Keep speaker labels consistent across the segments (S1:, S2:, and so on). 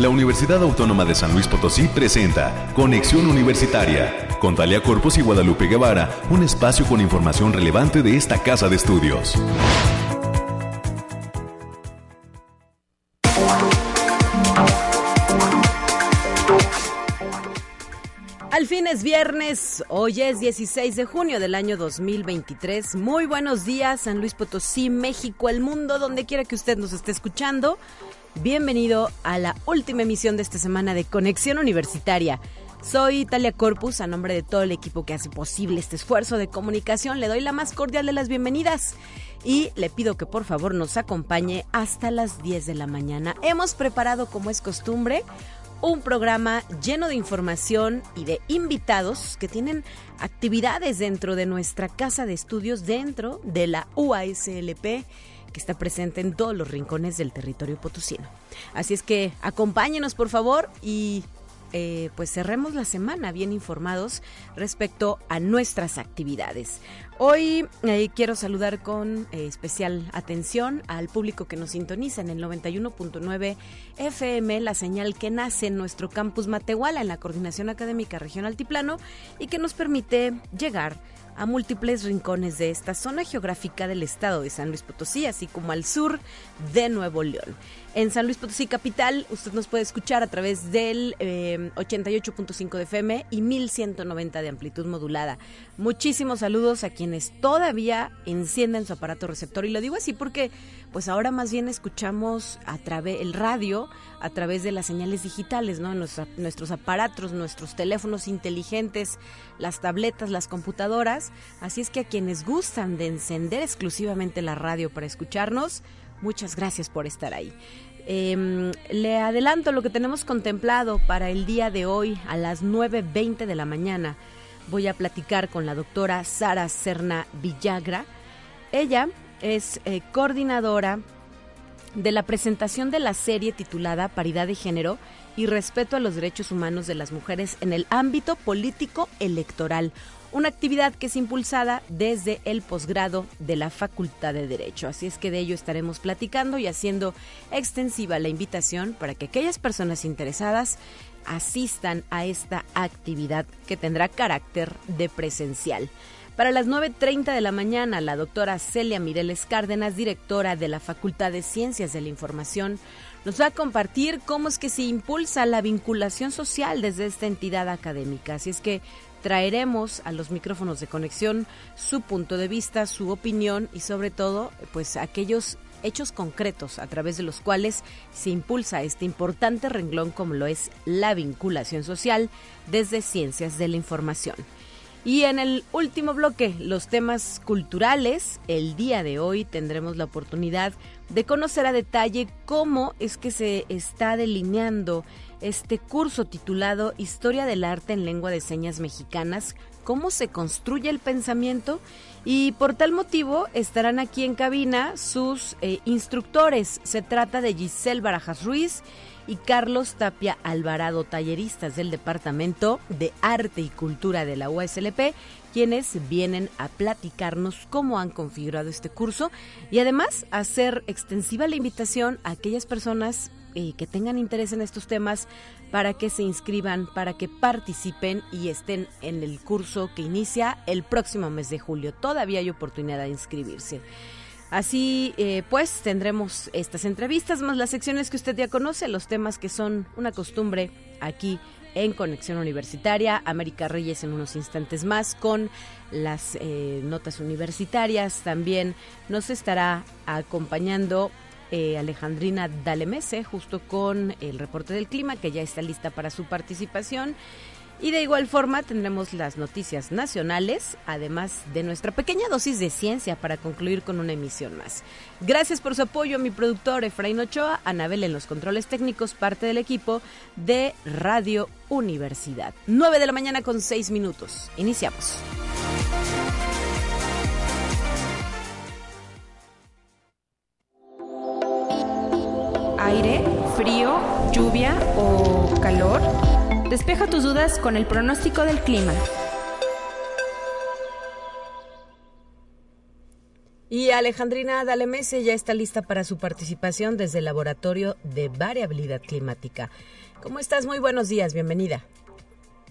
S1: la Universidad Autónoma de San Luis Potosí presenta Conexión Universitaria con Talia Corpus y Guadalupe Guevara, un espacio con información relevante de esta casa de estudios.
S2: Al fin es viernes, hoy es 16 de junio del año 2023. Muy buenos días, San Luis Potosí, México, el mundo, donde quiera que usted nos esté escuchando. Bienvenido a la última emisión de esta semana de Conexión Universitaria. Soy Talia Corpus, a nombre de todo el equipo que hace posible este esfuerzo de comunicación, le doy la más cordial de las bienvenidas y le pido que por favor nos acompañe hasta las 10 de la mañana. Hemos preparado, como es costumbre, un programa lleno de información y de invitados que tienen actividades dentro de nuestra casa de estudios, dentro de la UASLP que está presente en todos los rincones del territorio potosino. Así es que acompáñenos por favor y eh, pues cerremos la semana bien informados respecto a nuestras actividades. Hoy eh, quiero saludar con eh, especial atención al público que nos sintoniza en el 91.9 FM, la señal que nace en nuestro campus Matehuala, en la Coordinación Académica Regional Altiplano, y que nos permite llegar a múltiples rincones de esta zona geográfica del estado de San Luis Potosí, así como al sur de Nuevo León. En San Luis Potosí Capital, usted nos puede escuchar a través del 88.5 eh, de FM y 1190 de amplitud modulada. Muchísimos saludos a quienes todavía encienden su aparato receptor. Y lo digo así porque, pues ahora más bien escuchamos a través el radio, a través de las señales digitales, ¿no? nuestros aparatos, nuestros teléfonos inteligentes, las tabletas, las computadoras. Así es que a quienes gustan de encender exclusivamente la radio para escucharnos, Muchas gracias por estar ahí. Em, le adelanto lo que tenemos contemplado para el día de hoy a las 9.20 de la mañana. Voy a platicar con la doctora Sara Serna Villagra. Ella es eh, coordinadora de la presentación de la serie titulada Paridad de Género y Respeto a los Derechos Humanos de las Mujeres en el ámbito político electoral, una actividad que es impulsada desde el posgrado de la Facultad de Derecho. Así es que de ello estaremos platicando y haciendo extensiva la invitación para que aquellas personas interesadas asistan a esta actividad que tendrá carácter de presencial. Para las 9.30 de la mañana, la doctora Celia Mireles Cárdenas, directora de la Facultad de Ciencias de la Información, nos va a compartir cómo es que se impulsa la vinculación social desde esta entidad académica. Así es que traeremos a los micrófonos de conexión su punto de vista, su opinión y sobre todo, pues aquellos hechos concretos a través de los cuales se impulsa este importante renglón como lo es la vinculación social desde ciencias de la información. Y en el último bloque, los temas culturales, el día de hoy tendremos la oportunidad de conocer a detalle cómo es que se está delineando este curso titulado Historia del Arte en Lengua de Señas Mexicanas, cómo se construye el pensamiento y por tal motivo estarán aquí en cabina sus eh, instructores. Se trata de Giselle Barajas Ruiz y Carlos Tapia Alvarado, talleristas del Departamento de Arte y Cultura de la USLP, quienes vienen a platicarnos cómo han configurado este curso y además hacer extensiva la invitación a aquellas personas que tengan interés en estos temas para que se inscriban, para que participen y estén en el curso que inicia el próximo mes de julio. Todavía hay oportunidad de inscribirse. Así eh, pues tendremos estas entrevistas más las secciones que usted ya conoce, los temas que son una costumbre aquí en Conexión Universitaria. América Reyes en unos instantes más con las eh, notas universitarias. También nos estará acompañando eh, Alejandrina Dalemese, justo con el reporte del clima, que ya está lista para su participación. Y de igual forma tendremos las noticias nacionales, además de nuestra pequeña dosis de ciencia para concluir con una emisión más. Gracias por su apoyo a mi productor Efraín Ochoa, Anabel en los controles técnicos, parte del equipo de Radio Universidad. 9 de la mañana con 6 minutos. Iniciamos.
S3: Aire, frío, lluvia o calor? Despeja tus dudas con el pronóstico del clima.
S2: Y Alejandrina Dalemese ya está lista para su participación desde el Laboratorio de Variabilidad Climática. ¿Cómo estás? Muy buenos días, bienvenida.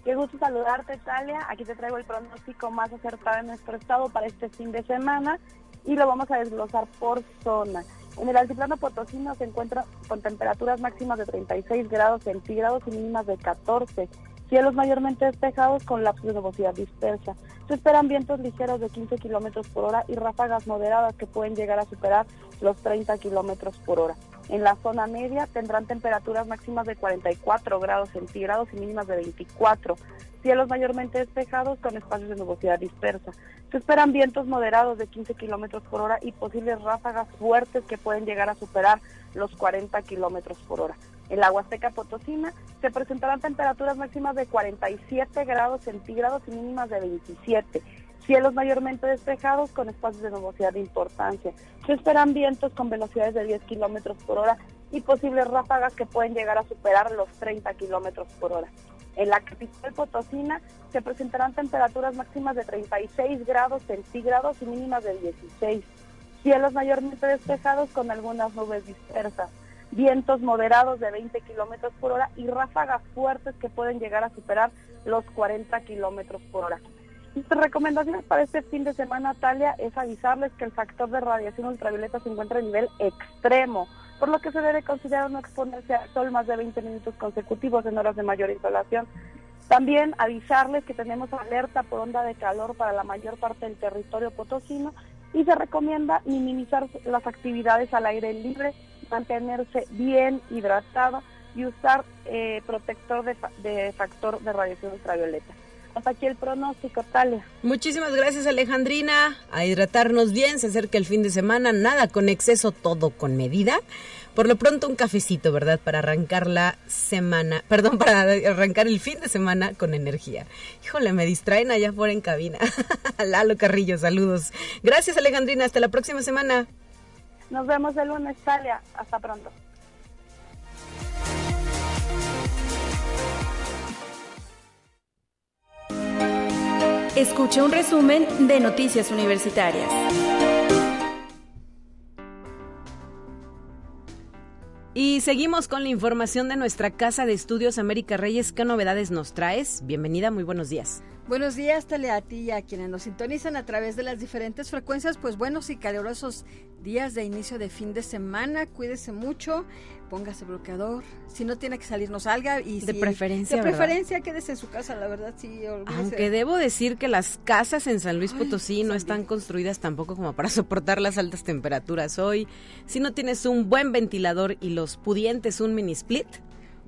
S4: Qué gusto saludarte, Talia. Aquí te traigo el pronóstico más acertado en nuestro estado para este fin de semana y lo vamos a desglosar por zona. En el altiplano potosino se encuentra con temperaturas máximas de 36 grados centígrados y mínimas de 14. Cielos mayormente despejados con lapsos de nubosidad dispersa. Se esperan vientos ligeros de 15 kilómetros por hora y ráfagas moderadas que pueden llegar a superar los 30 kilómetros por hora. En la zona media tendrán temperaturas máximas de 44 grados centígrados y mínimas de 24. Cielos mayormente despejados con espacios de nubosidad dispersa. Se esperan vientos moderados de 15 kilómetros por hora y posibles ráfagas fuertes que pueden llegar a superar los 40 kilómetros por hora. En la Huasteca Potosina se presentarán temperaturas máximas de 47 grados centígrados y mínimas de 27. Cielos mayormente despejados con espacios de nubosidad de importancia. Se esperan vientos con velocidades de 10 kilómetros por hora y posibles ráfagas que pueden llegar a superar los 30 kilómetros por hora. En la capital potosina se presentarán temperaturas máximas de 36 grados centígrados y mínimas de 16. Cielos mayormente despejados con algunas nubes dispersas. Vientos moderados de 20 kilómetros por hora y ráfagas fuertes que pueden llegar a superar los 40 kilómetros por hora. Nuestras recomendaciones para este fin de semana, Talia, es avisarles que el factor de radiación ultravioleta se encuentra a nivel extremo por lo que se debe considerar no exponerse al sol más de 20 minutos consecutivos en horas de mayor insolación. También avisarles que tenemos alerta por onda de calor para la mayor parte del territorio potosino y se recomienda minimizar las actividades al aire libre, mantenerse bien hidratado y usar eh, protector de factor de radiación ultravioleta. Hasta aquí el pronóstico, Talia.
S2: Muchísimas gracias, Alejandrina. A hidratarnos bien, se acerca el fin de semana, nada con exceso, todo con medida. Por lo pronto un cafecito, ¿verdad? Para arrancar la semana, perdón, para arrancar el fin de semana con energía. Híjole, me distraen allá fuera en cabina. Lalo Carrillo, saludos. Gracias, Alejandrina. Hasta la próxima semana.
S4: Nos vemos el lunes, Talia. Hasta pronto.
S3: Escucha un resumen de Noticias Universitarias.
S2: Y seguimos con la información de nuestra Casa de Estudios América Reyes. ¿Qué novedades nos traes? Bienvenida, muy buenos días.
S5: Buenos días, Tale, a ti y a quienes nos sintonizan a través de las diferentes frecuencias. Pues buenos y calurosos días de inicio de fin de semana. Cuídese mucho, póngase bloqueador. Si no tiene que salir, no salga. Y
S2: de preferencia.
S5: De preferencia, quédese en su casa, la verdad, sí.
S2: Aunque debo decir que las casas en San Luis Potosí no están construidas tampoco como para soportar las altas temperaturas. Hoy, si no tienes un buen ventilador y los pudientes un mini split,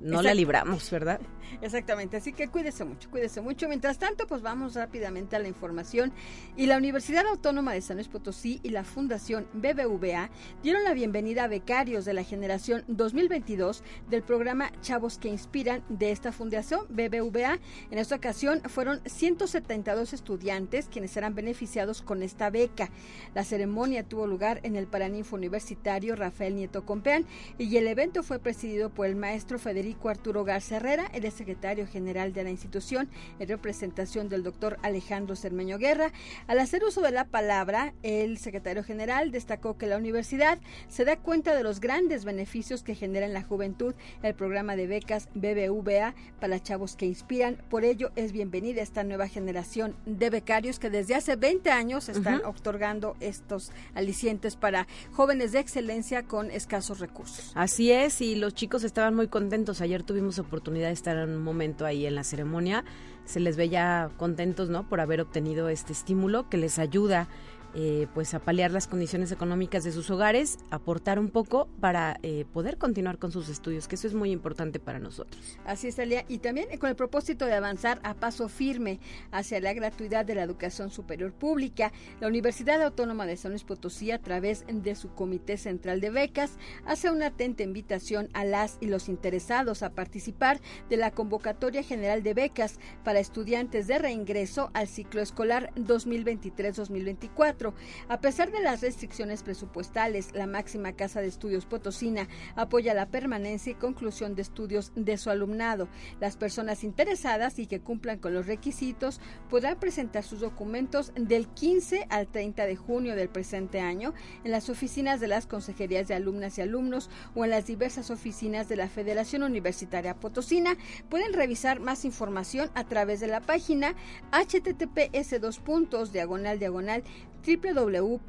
S2: no la libramos, ¿verdad?
S5: Exactamente, así que cuídese mucho, cuídese mucho. Mientras tanto, pues vamos rápidamente a la información. Y la Universidad Autónoma de San Luis Potosí y la Fundación BBVA dieron la bienvenida a becarios de la generación 2022 del programa Chavos que Inspiran de esta fundación BBVA. En esta ocasión fueron 172 estudiantes quienes serán beneficiados con esta beca. La ceremonia tuvo lugar en el Paraninfo Universitario Rafael Nieto Compeán y el evento fue presidido por el maestro Federico Arturo Garza Herrera, el secretario general de la institución, en representación del doctor Alejandro Cermeño Guerra. Al hacer uso de la palabra, el secretario general destacó que la universidad se da cuenta de los grandes beneficios que genera en la juventud el programa de becas BBVA para chavos que inspiran. Por ello, es bienvenida esta nueva generación de becarios que desde hace 20 años están otorgando estos alicientes para jóvenes de excelencia con escasos recursos.
S2: Así es, y los chicos estaban muy contentos. Ayer tuvimos oportunidad de estar un momento ahí en la ceremonia, se les ve ya contentos, ¿no? Por haber obtenido este estímulo que les ayuda eh, pues a paliar las condiciones económicas de sus hogares, aportar un poco para eh, poder continuar con sus estudios, que eso es muy importante para nosotros.
S5: Así es, Talia, y también con el propósito de avanzar a paso firme hacia la gratuidad de la educación superior pública, la Universidad Autónoma de San Luis Potosí, a través de su Comité Central de Becas, hace una atenta invitación a las y los interesados a participar de la convocatoria general de becas para estudiantes de reingreso al ciclo escolar 2023-2024 A pesar de las restricciones presupuestales, la máxima casa de estudios Potosina apoya la permanencia y conclusión de estudios de su alumnado. Las personas interesadas y que cumplan con los requisitos podrán presentar sus documentos del 15 al 30 de junio del presente año en las oficinas de las consejerías de alumnas y alumnos o en las diversas oficinas de la Federación Universitaria Potosina. Pueden revisar más información a través de la página https dos puntos diagonal diagonal www.uaslp.mx,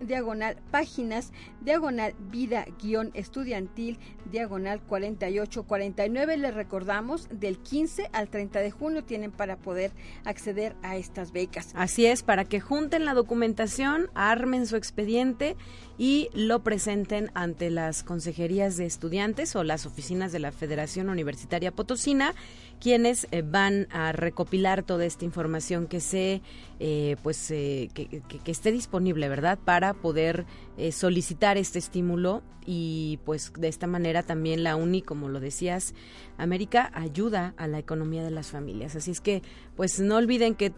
S5: diagonal páginas, diagonal vida guion estudiantil, diagonal 4849. Les recordamos, del 15 al 30 de junio tienen para poder acceder a estas becas.
S2: Así es, para que junten la documentación, armen su expediente y lo presenten ante las consejerías de estudiantes o las oficinas de la Federación Universitaria Potosina, quienes eh, van a recopilar toda esta información que se eh, pues eh, que, esté disponible, ¿verdad? Para poder solicitar este estímulo y pues de esta manera también la UNI, como lo decías, América ayuda a la economía de las familias. Así es que pues no olviden que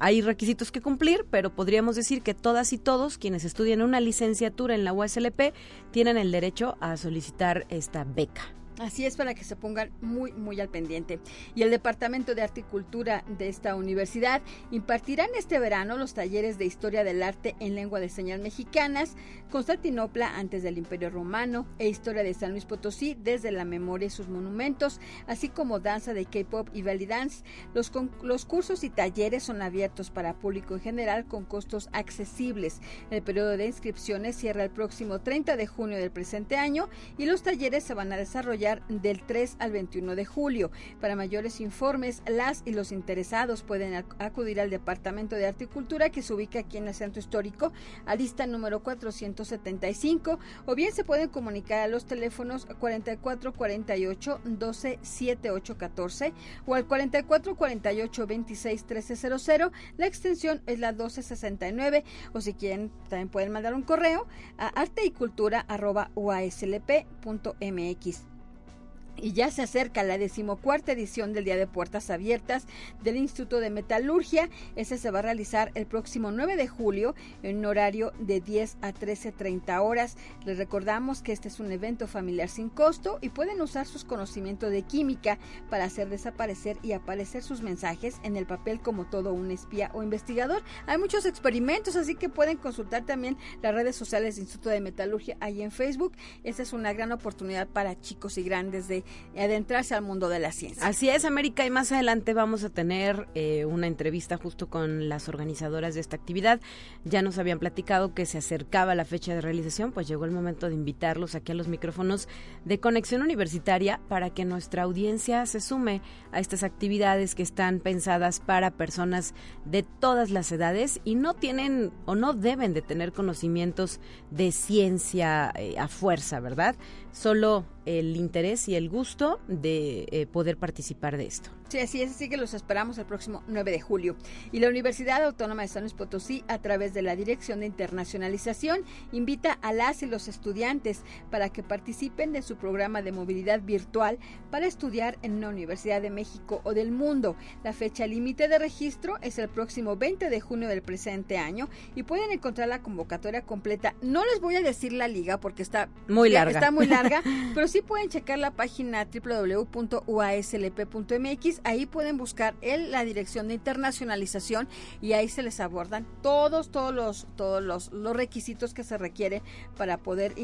S2: hay requisitos que cumplir, pero podríamos decir que todas y todos quienes estudian una licenciatura en la USLP tienen el derecho a solicitar esta beca.
S5: Así es para que se pongan muy, muy al pendiente. Y el Departamento de Articultura de esta universidad impartirá en este verano los talleres de Historia del Arte en Lengua de Señas Mexicanas, Constantinopla antes del Imperio Romano e Historia de San Luis Potosí desde la memoria y sus monumentos, así como danza de K-Pop y belly dance. Los, los cursos y talleres son abiertos para público en general con costos accesibles. El periodo de inscripciones cierra el próximo 30 de junio del presente año y los talleres se van a desarrollar del 3 al 21 de julio. Para mayores informes, las y los interesados pueden acudir al Departamento de Articultura que se ubica aquí en el Centro Histórico, a lista número 475, o bien se pueden comunicar a los teléfonos 4448 12 78 14 o al 4448 26 1300. La extensión es la 1269 o si quieren también pueden mandar un correo a arteycultura.uaslp.mx. Y ya se acerca la decimocuarta edición del Día de Puertas Abiertas del Instituto de Metalurgia. Ese se va a realizar el próximo 9 de julio en un horario de 10 a 13.30 horas. Les recordamos que este es un evento familiar sin costo y pueden usar sus conocimientos de química para hacer desaparecer y aparecer sus mensajes en el papel como todo un espía o investigador. Hay muchos experimentos, así que pueden consultar también las redes sociales del Instituto de Metalurgia ahí en Facebook. Esta es una gran oportunidad para chicos y grandes de adentrarse al mundo de la ciencia.
S2: Así es, América, y más adelante vamos a tener eh, una entrevista justo con las organizadoras de esta actividad. Ya nos habían platicado que se acercaba la fecha de realización, pues llegó el momento de invitarlos aquí a los micrófonos de Conexión Universitaria para que nuestra audiencia se sume a estas actividades que están pensadas para personas de todas las edades y no tienen o no deben de tener conocimientos de ciencia eh, a fuerza, ¿verdad? Solo el interés y el gusto de eh, poder participar de esto.
S5: Sí, así es, así que los esperamos el próximo 9 de julio. Y la Universidad Autónoma de San Luis Potosí, a través de la Dirección de Internacionalización, invita a las y los estudiantes para que participen de su programa de movilidad virtual para estudiar en una Universidad de México o del mundo. La fecha límite de registro es el próximo 20 de junio del presente año y pueden encontrar la convocatoria completa. No les voy a decir la liga porque está
S2: muy larga.
S5: Está muy larga, pero sí pueden checar la página www.uaslp.mx ahí pueden buscar el, la dirección de internacionalización y ahí se les abordan todos, todos los, todos los, los requisitos que se requiere para poder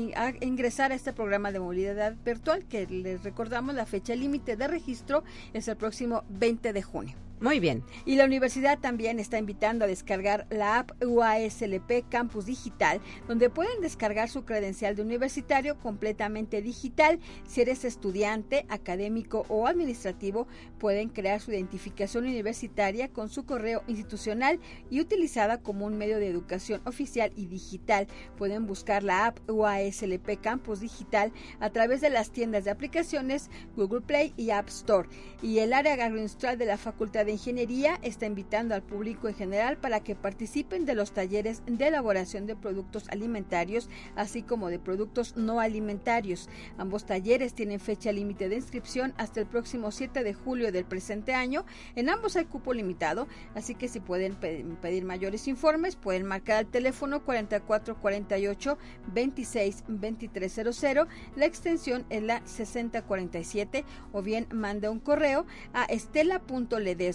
S5: ingresar a este programa de movilidad virtual que les recordamos la fecha límite de registro es el próximo 20 de junio.
S2: Muy bien.
S5: Y la universidad también está invitando a descargar la app UASLP Campus Digital, donde pueden descargar su credencial de universitario completamente digital. Si eres estudiante, académico o administrativo, pueden crear su identificación universitaria con su correo institucional y utilizada como un medio de educación oficial y digital. Pueden buscar la app UASLP Campus Digital a través de las tiendas de aplicaciones Google Play y App Store. Y el área administrativa de la Facultad de Ingeniería está invitando al público en general para que participen de los talleres de elaboración de productos alimentarios, así como de productos no alimentarios. Ambos talleres tienen fecha límite de inscripción hasta el próximo 7 de julio del presente año. En ambos hay cupo limitado, así que si pueden pedir mayores informes, pueden marcar al teléfono 4448 26 2300. La extensión es la 6047 o bien manda un correo a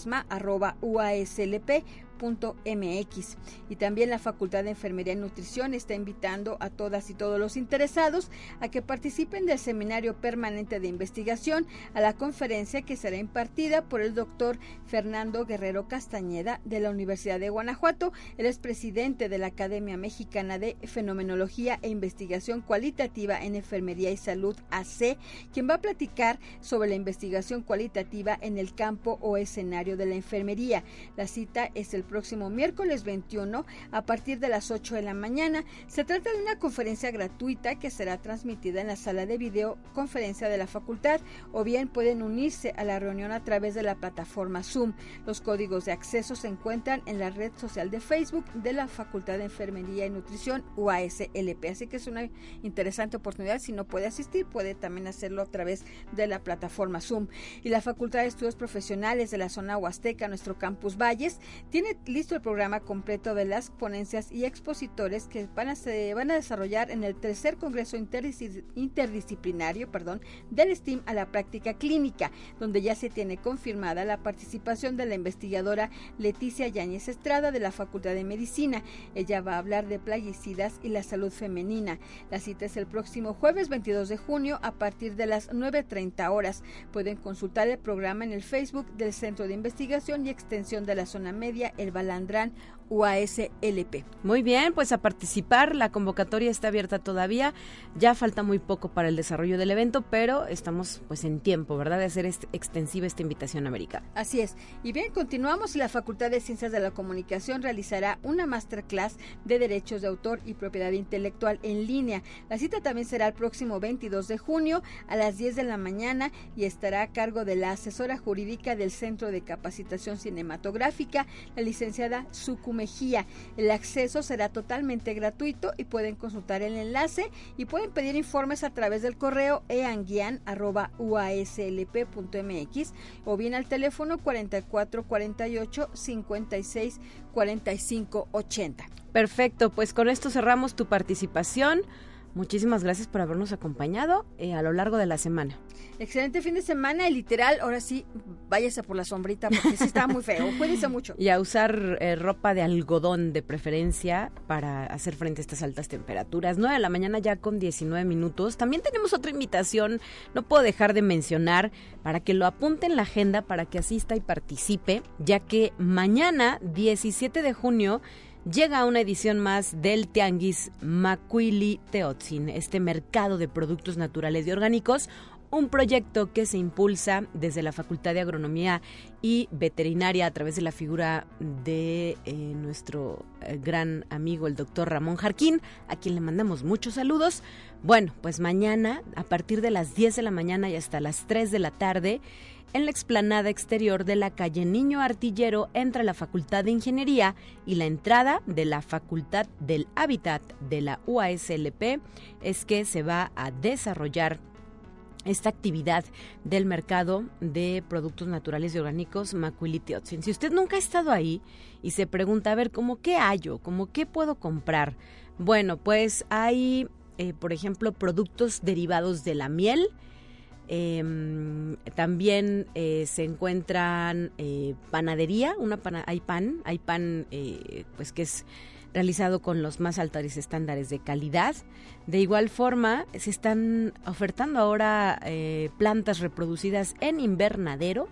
S5: estela.ledesma.uaslp mx Y también la Facultad de Enfermería y Nutrición está invitando a todas y todos los interesados a que participen del Seminario Permanente de Investigación a la conferencia que será impartida por el doctor Fernando Guerrero Castañeda de la Universidad de Guanajuato. Él es presidente de la Academia Mexicana de Fenomenología e Investigación Cualitativa en Enfermería y Salud AC, quien va a platicar sobre la investigación cualitativa en el campo o escenario de la enfermería. La cita es el próximo miércoles 21 a partir de las 8 de la mañana. Se trata de una conferencia gratuita que será transmitida en la sala de videoconferencia de la facultad o bien pueden unirse a la reunión a través de la plataforma Zoom. Los códigos de acceso se encuentran en la red social de Facebook de la Facultad de Enfermería y Nutrición UASLP. Así que es una interesante oportunidad. Si no puede asistir, puede también hacerlo a través de la plataforma Zoom. Y la Facultad de Estudios Profesionales de la zona Huasteca, nuestro campus Valles, tiene listo el programa completo de las ponencias y expositores que van a, se van a desarrollar en el tercer Congreso Interdisciplinario perdón, del STEAM a la práctica clínica, donde ya se tiene confirmada la participación de la investigadora Leticia Yáñez Estrada de la Facultad de Medicina. Ella va a hablar de plaguicidas y la salud femenina. La cita es el próximo jueves 22 de junio a partir de las 9.30 horas. Pueden consultar el programa en el Facebook del Centro de Investigación y Extensión de la Zona Media, el Balandrán UASLP.
S2: Muy bien, pues a participar, la convocatoria está abierta todavía, ya falta muy poco para el desarrollo del evento, pero estamos pues en tiempo, ¿verdad?, de hacer este, extensiva esta invitación América.
S5: Así es. Y bien, continuamos la Facultad de Ciencias de la Comunicación realizará una masterclass de derechos de autor y propiedad intelectual en línea. La cita también será el próximo 22 de junio a las 10 de la mañana y estará a cargo de la asesora jurídica del Centro de Capacitación Cinematográfica, la licenciada Suku Mejía. El acceso será totalmente gratuito y pueden consultar el enlace y pueden pedir informes a través del correo eanguian.uaslp.mx o bien al teléfono 4448 56 45 80.
S2: Perfecto, pues con esto cerramos tu participación. Muchísimas gracias por habernos acompañado eh, a lo largo de la semana.
S5: Excelente fin de semana y literal, ahora sí, váyase por la sombrita porque sí está muy feo. Cuídense mucho.
S2: Y a usar eh, ropa de algodón de preferencia para hacer frente a estas altas temperaturas. 9 de la mañana ya con 19 minutos. También tenemos otra invitación, no puedo dejar de mencionar, para que lo apunte en la agenda, para que asista y participe, ya que mañana, 17 de junio, llega una edición más del Tianguis Macuili Teotzin, este mercado de productos naturales y orgánicos, un proyecto que se impulsa desde la Facultad de Agronomía y Veterinaria a través de la figura de eh, nuestro eh, gran amigo el doctor Ramón Jarquín, a quien le mandamos muchos saludos. Bueno, pues mañana, a partir de las 10 de la mañana y hasta las 3 de la tarde, en la explanada exterior de la calle Niño Artillero entre la Facultad de Ingeniería y la entrada de la Facultad del Hábitat de la UASLP es que se va a desarrollar esta actividad del mercado de productos naturales y orgánicos Macuilitiotzin. Si usted nunca ha estado ahí y se pregunta, a ver, ¿cómo qué hallo? ¿Cómo qué puedo comprar? Bueno, pues hay, eh, por ejemplo, productos derivados de la miel, Em, también eh, se encuentran eh, panadería, una hay pan, hay pan eh, pues que es realizado con los más altos estándares de calidad. De igual forma, se están ofertando ahora plantas reproducidas en invernadero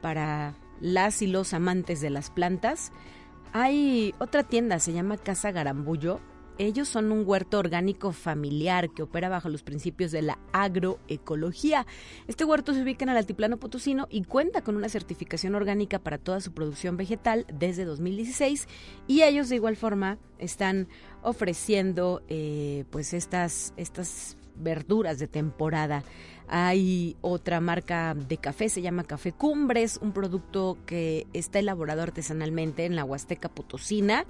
S2: para las y los amantes de las plantas. Hay otra tienda, se llama Casa Garambullo, ellos son un huerto orgánico familiar que opera bajo los principios de la agroecología. Este huerto se ubica en el altiplano potosino y cuenta con una certificación orgánica para toda su producción vegetal desde 2016 y ellos de igual forma están ofreciendo eh, pues estas, estas verduras de temporada. Hay otra marca de café, se llama Café Cumbres, un producto que está elaborado artesanalmente en la Huasteca Potosina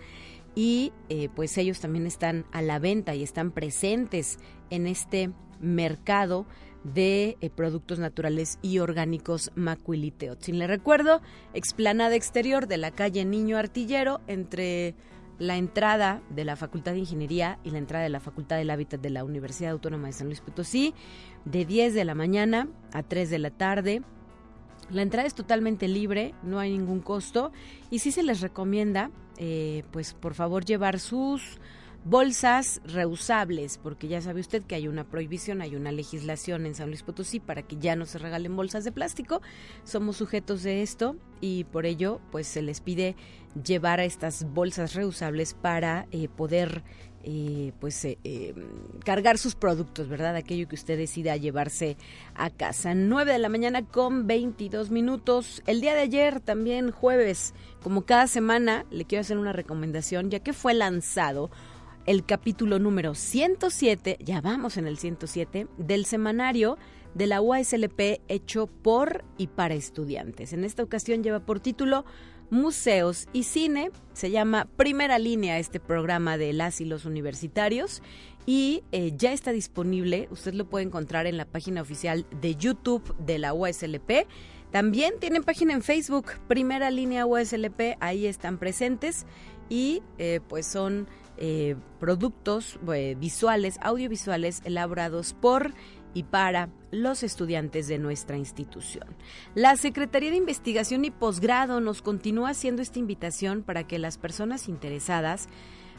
S2: y eh, pues ellos también están a la venta y están presentes en este mercado de eh, productos naturales y orgánicos Macuiliteotzin. Le recuerdo, explanada exterior de la calle Niño Artillero entre la entrada de la Facultad de Ingeniería y la entrada de la Facultad del Hábitat de la Universidad Autónoma de San Luis Potosí, de 10 de la mañana a 3 de la tarde. La entrada es totalmente libre, no hay ningún costo y sí se les recomienda, eh, pues por favor llevar sus bolsas reusables, porque ya sabe usted que hay una prohibición, hay una legislación en San Luis Potosí para que ya no se regalen bolsas de plástico. Somos sujetos de esto y por ello pues se les pide llevar estas bolsas reusables para eh, poder eh, pues eh, cargar sus productos, ¿verdad? Aquello que usted decida llevarse a casa. 9 de la mañana con 22 minutos. El día de ayer, también jueves, como cada semana, le quiero hacer una recomendación, ya que fue lanzado el capítulo número 107, ya vamos en el 107, del semanario de la UASLP hecho por y para estudiantes. En esta ocasión lleva por título Museos y Cine. Se llama Primera Línea este programa de las y los universitarios y eh, ya está disponible. Usted lo puede encontrar en la página oficial de YouTube de la UASLP. También tienen página en Facebook, Primera Línea UASLP, ahí están presentes y eh, pues son eh, productos visuales, audiovisuales elaborados por y para los estudiantes de nuestra institución. La Secretaría de Investigación y Posgrado nos continúa haciendo esta invitación para que las personas interesadas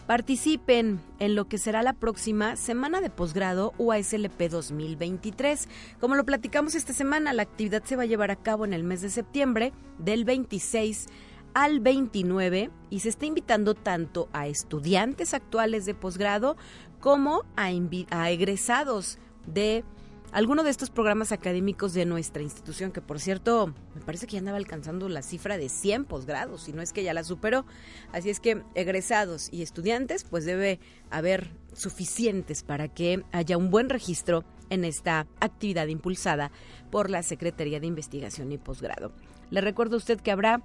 S2: participen en lo que será la próxima Semana de Posgrado UASLP 2023. Como lo platicamos esta semana, la actividad se va a llevar a cabo en el mes de septiembre del 26 al 29 y se está invitando tanto a estudiantes actuales de posgrado como a, a egresados de alguno de estos programas académicos de nuestra institución, que por cierto, me parece que ya andaba alcanzando la cifra de 100 posgrados, si no es que ya la superó. Así es que egresados y estudiantes, pues debe haber suficientes para que haya un buen registro en esta actividad impulsada por la Secretaría de Investigación y Posgrado. Le recuerdo a usted que habrá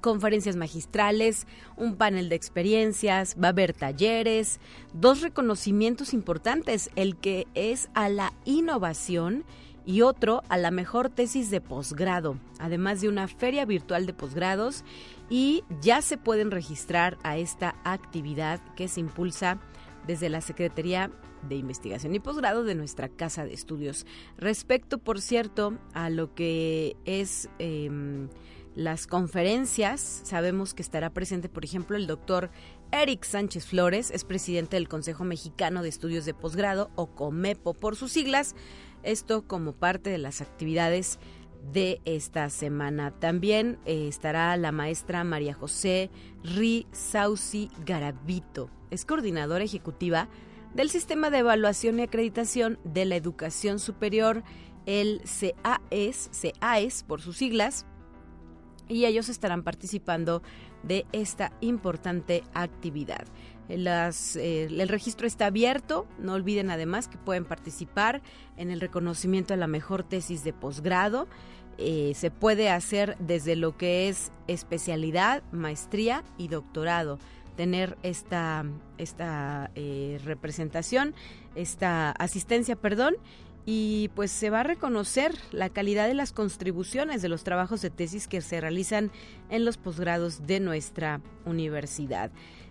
S2: conferencias magistrales, un panel de experiencias, va a haber talleres, dos reconocimientos importantes, el que es a la innovación y otro a la mejor tesis de posgrado, además de una feria virtual de posgrados y ya se pueden registrar a esta actividad que se impulsa desde la Secretaría de Investigación y Posgrado de nuestra Casa de Estudios. Respecto, por cierto, a lo que es... Em, las conferencias. Sabemos que estará presente, por ejemplo, el doctor Eric Sánchez Flores, es presidente del Consejo Mexicano de Estudios de Posgrado, o COMEPO por sus siglas. Esto como parte de las actividades de esta semana. También eh, estará la maestra María José Ri Sauci Garavito. Es coordinadora ejecutiva del Sistema de Evaluación y Acreditación de la Educación Superior, el CAES, CAES por sus siglas, y ellos estarán participando de esta importante actividad. Eh, el registro está abierto, no olviden además que pueden participar en el reconocimiento de la mejor tesis de posgrado. Eh, se puede hacer desde lo que es especialidad, maestría y doctorado. Tener esta, esta eh, representación, esta asistencia, perdón, y pues se va a reconocer la calidad de las contribuciones de los trabajos de tesis que se realizan en los posgrados de nuestra universidad.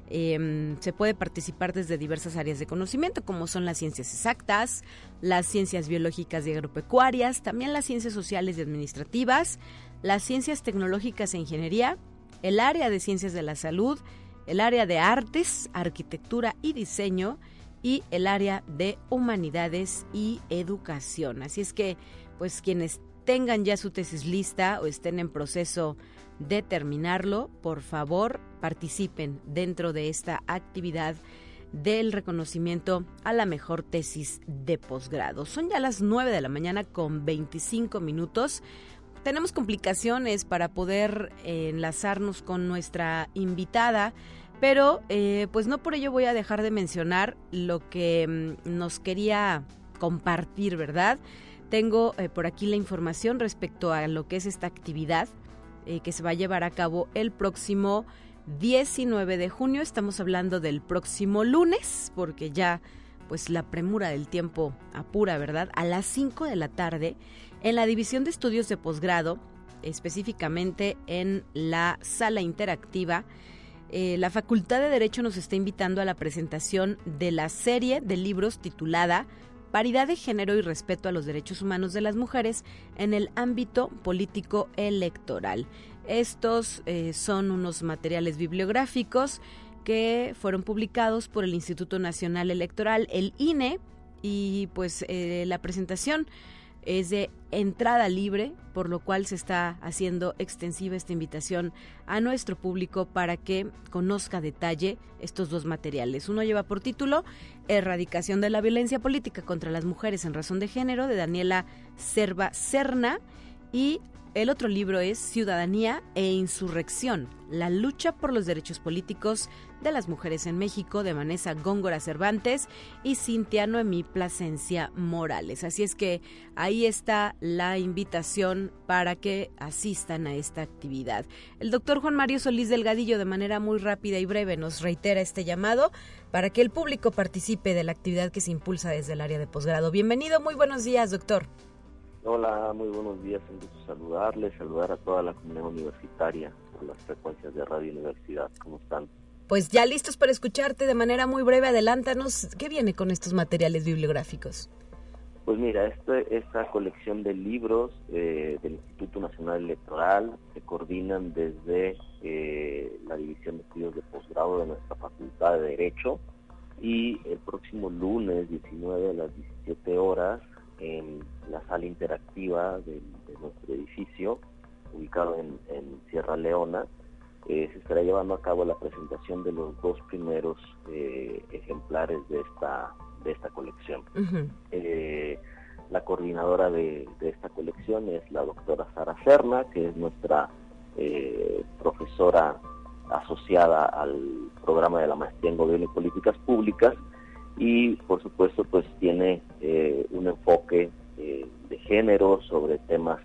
S2: Em, se puede participar desde diversas áreas de conocimiento, como son las ciencias exactas, las ciencias biológicas y agropecuarias, también las ciencias sociales y administrativas, las ciencias tecnológicas e ingeniería, el área de ciencias de la salud, el área de artes, arquitectura y diseño, y el área de humanidades y educación. Así es que, pues quienes tengan ya su tesis lista o estén en proceso de terminarlo, por favor participen dentro de esta actividad del reconocimiento a la mejor tesis de posgrado. Son ya las 9 de la mañana con 25 minutos. Tenemos complicaciones para poder enlazarnos con nuestra invitada pero eh, pues no por ello voy a dejar de mencionar lo que mm, nos quería compartir, ¿verdad? Tengo eh, por aquí la información respecto a lo que es esta actividad eh, que se va a llevar a cabo el próximo 19 de junio. Estamos hablando del próximo lunes, porque ya pues la premura del tiempo apura, ¿verdad? A las 5 de la tarde, en la División de Estudios de Posgrado, específicamente en la sala interactiva, eh, la Facultad de Derecho nos está invitando a la presentación de la serie de libros titulada Paridad de Género y Respeto a los Derechos Humanos de las Mujeres en el ámbito político electoral. Estos eh, son unos materiales bibliográficos que fueron publicados por el Instituto Nacional Electoral, el INE, y pues eh, la presentación es de entrada libre, por lo cual se está haciendo extensiva esta invitación a nuestro público para que conozca detalle estos dos materiales. Uno lleva por título Erradicación de la violencia política contra las mujeres en razón de género de Daniela Serva Serna y el otro libro es Ciudadanía e Insurrección, la lucha por los derechos políticos de las mujeres en México de Vanessa Góngora Cervantes y Cintia Noemí Plasencia Morales. Así es que ahí está la invitación para que asistan a esta actividad. El doctor Juan Mario Solís Delgadillo de manera muy rápida y breve nos reitera este llamado para que el público participe de la actividad que se impulsa desde el área de posgrado. Bienvenido, muy buenos días, doctor.
S6: Hola, muy buenos días, un gusto saludarles, saludar a toda la comunidad universitaria por las frecuencias de Radio Universidad. ¿Cómo están?
S2: Pues ya listos para escucharte de manera muy breve, adelántanos, ¿qué viene con estos materiales bibliográficos?
S6: Pues mira, este, esta colección de libros eh, del Instituto Nacional Electoral se coordinan desde eh, la División de Estudios de Posgrado de nuestra Facultad de Derecho y el próximo lunes 19 a las 17 horas en la sala interactiva de, nuestro edificio, ubicado en, Sierra Leona, eh, se estará llevando a cabo la presentación de los dos primeros eh, ejemplares de esta, de esta colección. Eh, la coordinadora de, esta colección es la doctora Sara Serna, que es nuestra profesora asociada al programa de la maestría en gobierno y políticas públicas y por supuesto pues tiene eh, un enfoque eh, de género sobre temas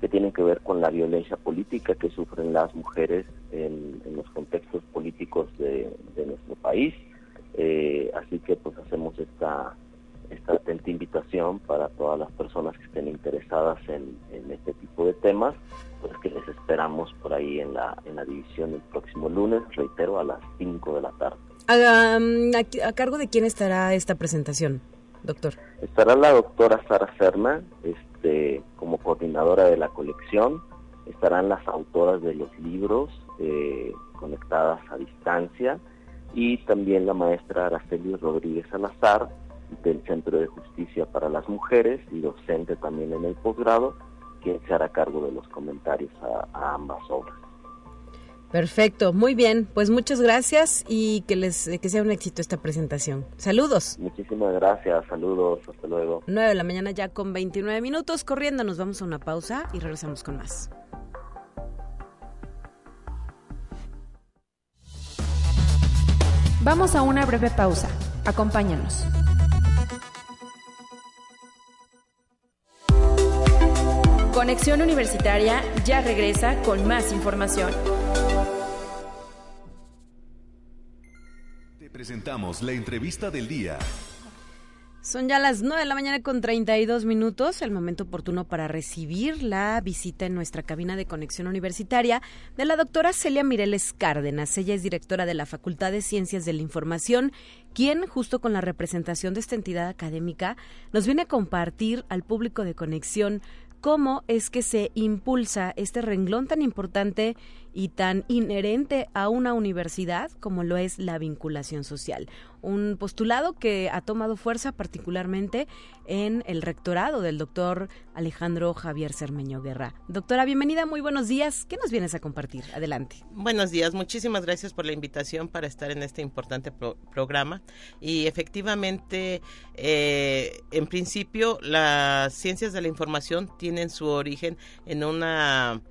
S6: que tienen que ver con la violencia política que sufren las mujeres en, los contextos políticos de, nuestro país. Eh, así que pues hacemos esta, esta atenta invitación para todas las personas que estén interesadas en, en, este tipo de temas, pues que les esperamos por ahí en la, en la división el próximo lunes, reitero, a las 5 de la tarde.
S2: ¿A, cargo de quién estará esta presentación, doctor?
S6: Estará la doctora Sara Serna este, como coordinadora de la colección. Estarán las autoras de los libros eh, conectadas a distancia y también la maestra Araceli Rodríguez Salazar del Centro de Justicia para las Mujeres y docente también en el posgrado, quien se hará cargo de los comentarios a ambas obras.
S2: Perfecto, muy bien. Pues muchas gracias y que les que sea un éxito esta presentación. Saludos.
S6: Muchísimas gracias, saludos, hasta luego.
S2: 9 de la mañana ya con 29 minutos corriendo, nos vamos a una pausa y regresamos con más.
S3: Vamos a una breve pausa. Acompáñanos. Conexión Universitaria ya regresa con más información.
S1: Presentamos la entrevista del día.
S2: Son ya las 9 de la mañana con 32 minutos, el momento oportuno para recibir la visita en nuestra cabina de conexión universitaria de la doctora Celia Mireles Cárdenas. Ella es directora de la Facultad de Ciencias de la Información, quien, justo con la representación de esta entidad académica, nos viene a compartir al público de conexión cómo es que se impulsa este renglón tan importante y tan inherente a una universidad como lo es la vinculación social. Un postulado que ha tomado fuerza particularmente en el rectorado del doctor Alejandro Javier Cermeño Guerra. Doctora, bienvenida, muy buenos días. ¿Qué nos vienes a compartir? Adelante.
S7: Buenos días, muchísimas gracias por la invitación para estar en este importante programa. Y efectivamente, eh, en principio, las ciencias de la información tienen su origen en una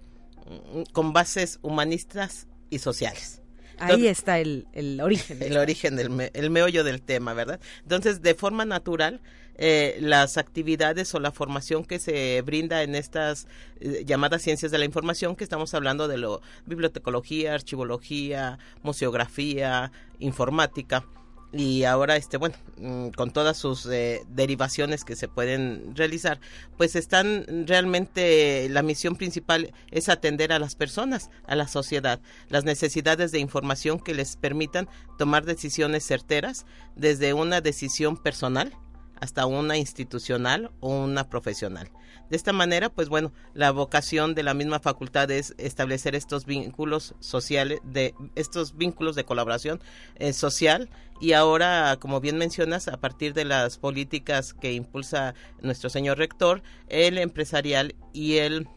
S7: con bases humanistas y sociales.
S2: Ahí está el, el origen.
S7: El origen, del el meollo del tema, ¿verdad? Entonces, de forma natural, eh, las actividades o la formación que se brinda en estas eh, llamadas ciencias de la información, que estamos hablando de lo bibliotecología, archivología, museografía, informática y ahora este bueno mm, con todas sus eh, derivaciones que se pueden realizar pues están realmente la misión principal es atender a las personas a la sociedad las necesidades de información que les permitan tomar decisiones certeras desde una decisión personal hasta una institucional o una profesional. De esta manera, pues bueno, la vocación de la misma facultad es establecer estos vínculos sociales, de estos vínculos de colaboración eh, social y ahora, como bien mencionas, a partir de las políticas que impulsa nuestro señor rector, el empresarial y el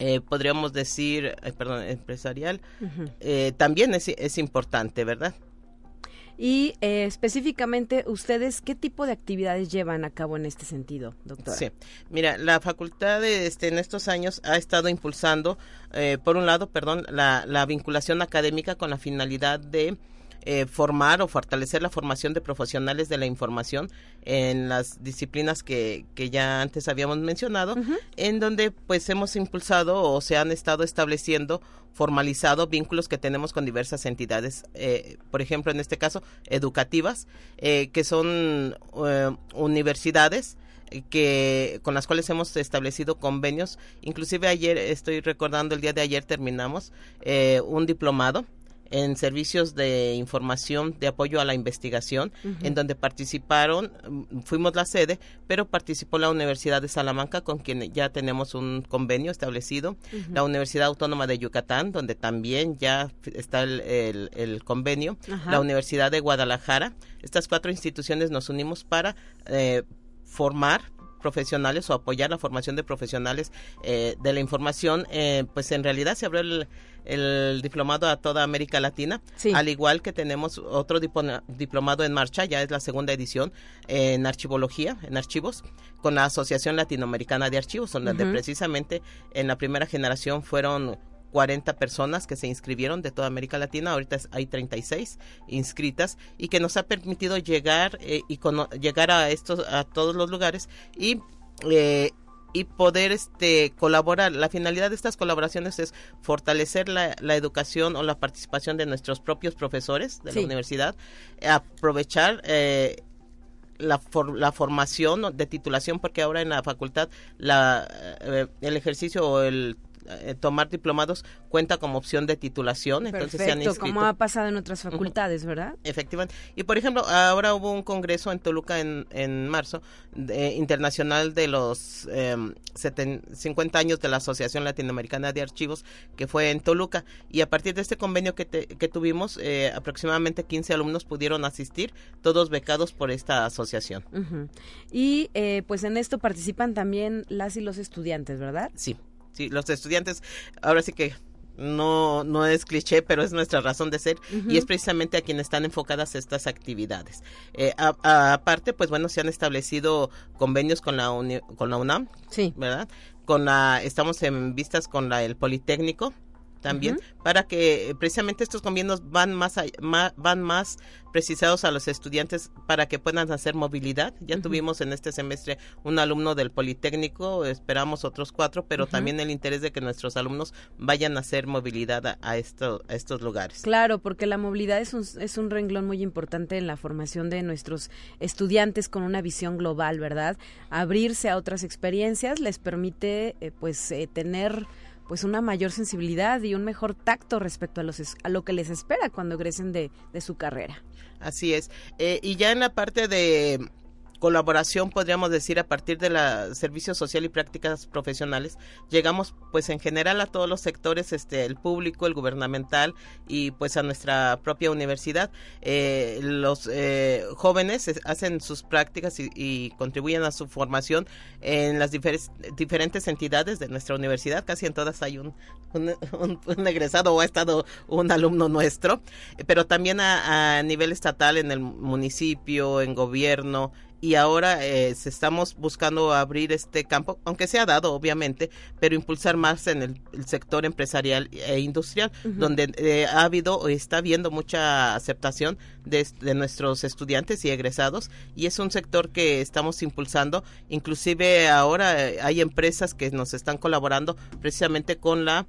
S7: eh, podríamos decir, perdón, empresarial, eh, también es, es importante, ¿verdad?
S2: Y eh, específicamente, ¿ustedes qué tipo de actividades llevan a cabo en este sentido, doctora?
S7: Sí, mira, la facultad este, en estos años ha estado impulsando, eh, por un lado, perdón, la, la vinculación académica con la finalidad de eh, formar o fortalecer la formación de profesionales de la información en las disciplinas que, que ya antes habíamos mencionado, en donde pues hemos impulsado o se han estado estableciendo formalizado vínculos que tenemos con diversas entidades, eh, por ejemplo, en este caso, educativas, eh, que son universidades que con las cuales hemos establecido convenios. Inclusive ayer, estoy recordando, el día de ayer terminamos un diplomado en servicios de información de apoyo a la investigación, en donde participaron, mm, fuimos la sede, pero participó la Universidad de Salamanca, con quien ya tenemos un convenio establecido, la Universidad Autónoma de Yucatán, donde también ya está el, el, convenio, la Universidad de Guadalajara. Estas cuatro instituciones nos unimos para eh, formar profesionales o apoyar la formación de profesionales eh, de la información, eh, pues en realidad se abrió el, el diplomado a toda América Latina, al igual que tenemos otro diplomado en marcha, ya es la segunda edición en archivología, en archivos, con la Asociación Latinoamericana de Archivos, donde precisamente en la primera generación fueron 40 personas que se inscribieron de toda América Latina, ahorita hay 36 inscritas y que nos ha permitido llegar eh, y llegar a estos a todos los lugares y eh, y poder este colaborar. La finalidad de estas colaboraciones es fortalecer la, la educación o la participación de nuestros propios profesores de la universidad, aprovechar eh, la, la formación de titulación, porque ahora en la facultad la, eh, el ejercicio o el eh, tomar diplomados cuenta como opción de titulación, entonces se han inscrito.
S2: como ha pasado en otras facultades, ¿verdad?
S7: Efectivamente. Y por ejemplo, ahora hubo un congreso en Toluca en, en marzo internacional de los eh, 50 años de la Asociación Latinoamericana de Archivos que fue en Toluca y a partir de este convenio que, que tuvimos eh, aproximadamente 15 alumnos pudieron asistir, todos becados por esta asociación.
S2: Y eh, pues en esto participan también las y los estudiantes, ¿verdad?
S7: Sí. Sí, los estudiantes, ahora sí que no, no es cliché, pero es nuestra razón de ser y es precisamente a quienes están enfocadas estas actividades. Eh, aparte, pues bueno, se han establecido convenios con la, con la UNAM,
S2: sí.
S7: ¿verdad? Con la, estamos en vistas con la, el Politécnico, también para que eh, precisamente estos convenios van más, van más precisados a los estudiantes para que puedan hacer movilidad. Ya tuvimos en este semestre un alumno del Politécnico, esperamos otros cuatro, pero también el interés de que nuestros alumnos vayan a hacer movilidad a, esto, a estos lugares.
S2: Claro, porque la movilidad es un, es un renglón muy importante en la formación de nuestros estudiantes con una visión global, ¿verdad? Abrirse a otras experiencias les permite eh, pues eh, tener pues una mayor sensibilidad y un mejor tacto respecto a, los, a lo que les espera cuando egresen de, de su carrera.
S7: Así es. Eh, y ya en la parte de colaboración, podríamos decir, a partir de la servicio social y prácticas profesionales, llegamos pues en general a todos los sectores, este, el público, el gubernamental y pues a nuestra propia universidad. Eh, los eh, jóvenes hacen sus prácticas y, contribuyen a su formación en las diferentes entidades de nuestra universidad, casi en todas hay un, un, egresado o ha estado un alumno nuestro, pero también a, a nivel estatal, en el municipio, en gobierno, y ahora eh, estamos buscando abrir este campo, aunque se ha dado obviamente, pero impulsar más en el, sector empresarial e industrial, donde eh, ha habido o está habiendo mucha aceptación de, de, nuestros estudiantes y egresados y es un sector que estamos impulsando, inclusive ahora eh, hay empresas que nos están colaborando precisamente con la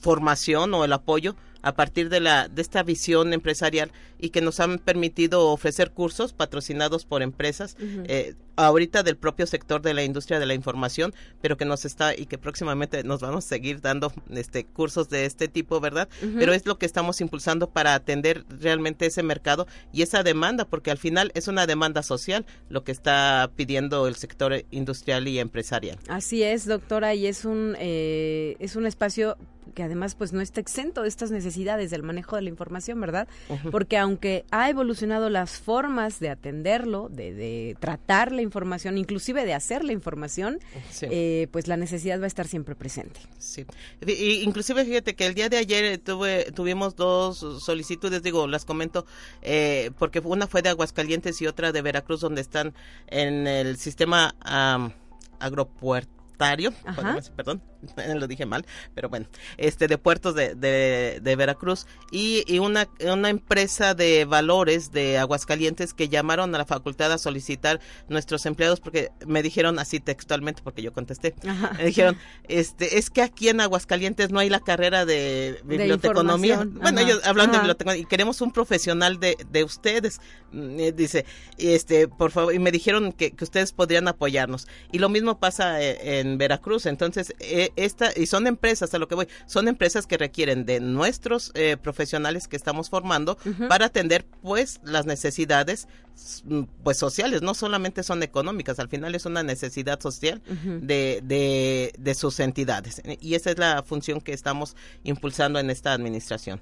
S7: formación o el apoyo a partir de la de esta visión empresarial y que nos han permitido ofrecer cursos patrocinados por empresas eh, ahorita del propio sector de la industria de la información pero que nos está y que próximamente nos vamos a seguir dando este cursos de este tipo verdad pero es lo que estamos impulsando para atender realmente ese mercado y esa demanda porque al final es una demanda social lo que está pidiendo el sector industrial y empresarial.
S2: Así es doctora y es un eh, es un espacio que además pues no está exento de estas necesidades del manejo de la información, ¿verdad? Porque aunque ha evolucionado las formas de atenderlo, de, tratar la información, inclusive de hacer la información, eh, pues la necesidad va a estar siempre presente.
S7: Sí. inclusive fíjate que el día de ayer tuve, tuvimos dos solicitudes, digo, las comento, eh, porque una fue de Aguascalientes y otra de Veracruz, donde están en el sistema agropuerto perdón, lo dije mal, pero bueno, este de puertos de, de, Veracruz. Y, y, una, una empresa de valores de Aguascalientes que llamaron a la facultad a solicitar nuestros empleados porque me dijeron así textualmente porque yo contesté, me dijeron, este es que aquí en Aguascalientes no hay la carrera de biblioteconomía, bueno ellos hablan de biblioteconomía y queremos un profesional de, de ustedes, mm, dice, este por favor y me dijeron que, que ustedes podrían apoyarnos. Y lo mismo pasa eh, en Veracruz. Entonces, eh, esta, y son empresas, a lo que voy, son empresas que requieren de nuestros eh, profesionales que estamos formando para atender pues las necesidades pues sociales, no solamente son económicas, al final es una necesidad social de, de, de sus entidades. Y esa es la función que estamos impulsando en esta administración.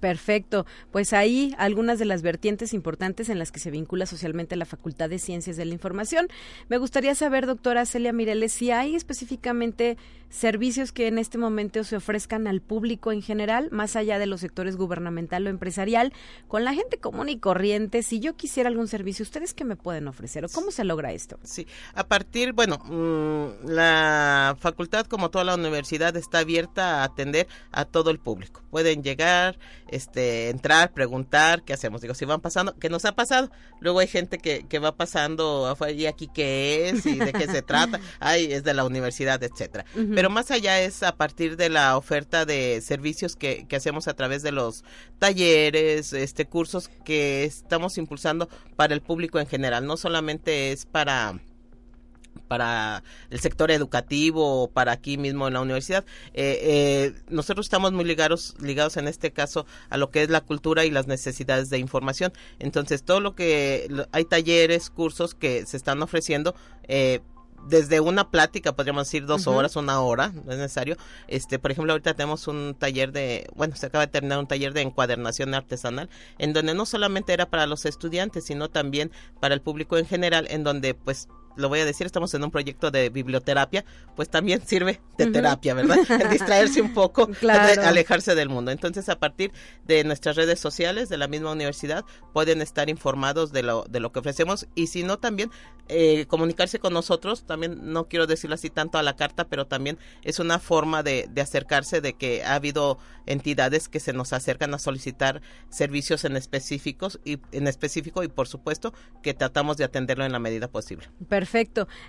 S2: Perfecto. Pues ahí algunas de las vertientes importantes en las que se vincula socialmente la Facultad de Ciencias de la Información. Me gustaría saber, doctora Celia Mireles, si hay específicamente servicios que en este momento se ofrezcan al público en general, más allá de los sectores gubernamental o empresarial, con la gente común y corriente. Si yo quisiera algún servicio, ¿ustedes qué me pueden ofrecer o cómo se logra esto?
S7: Sí, a partir, bueno, mm, la facultad, como toda la universidad, está abierta a atender a todo el público. Pueden llegar, este, entrar, preguntar, ¿qué hacemos? Digo, si van pasando, ¿qué nos ha pasado? Luego hay gente que, que va pasando, ¿y aquí qué es? ¿Y de qué se trata? Ay, es de la universidad, etcétera. Pero más allá es a partir de la oferta de servicios que, que hacemos a través de los talleres, este, cursos que estamos impulsando para el público en general. No solamente es para para el sector educativo o para aquí mismo en la universidad. Eh, eh, nosotros estamos muy ligados, ligados en este caso a lo que es la cultura y las necesidades de información. Entonces, todo lo que hay talleres, cursos que se están ofreciendo, eh, desde una plática, podríamos decir dos horas, una hora, no es necesario. Este, por ejemplo, ahorita tenemos un taller de, bueno, se acaba de terminar un taller de encuadernación artesanal, en donde no solamente era para los estudiantes, sino también para el público en general, en donde pues lo voy a decir, estamos en un proyecto de biblioterapia, pues también sirve de terapia, ¿verdad? distraerse un poco, alejarse del mundo. Entonces, a partir de nuestras redes sociales de la misma universidad, pueden estar informados de lo, de lo que ofrecemos y si no, también eh, comunicarse con nosotros, también no quiero decirlo así tanto a la carta, pero también es una forma de, de acercarse de que ha habido entidades que se nos acercan a solicitar servicios en específicos y en específico y por supuesto que tratamos de atenderlo en la medida posible.
S2: Perfecto.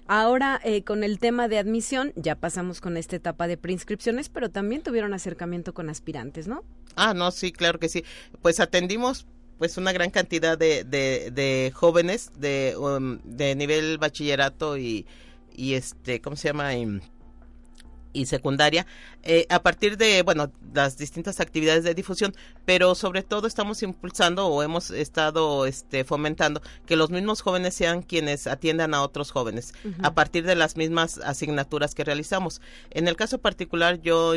S2: Ahora, eh, con el tema de admisión, ya pasamos con esta etapa de preinscripciones, pero también tuvieron acercamiento con aspirantes, ¿no?
S7: Ah, no, sí, claro que sí. Pues atendimos pues una gran cantidad de, de, jóvenes de, um, de nivel bachillerato y, y este, ¿cómo se llama? y secundaria eh, a partir de bueno las distintas actividades de difusión pero sobre todo estamos impulsando o hemos estado este fomentando que los mismos jóvenes sean quienes atiendan a otros jóvenes a partir de las mismas asignaturas que realizamos. En el caso particular yo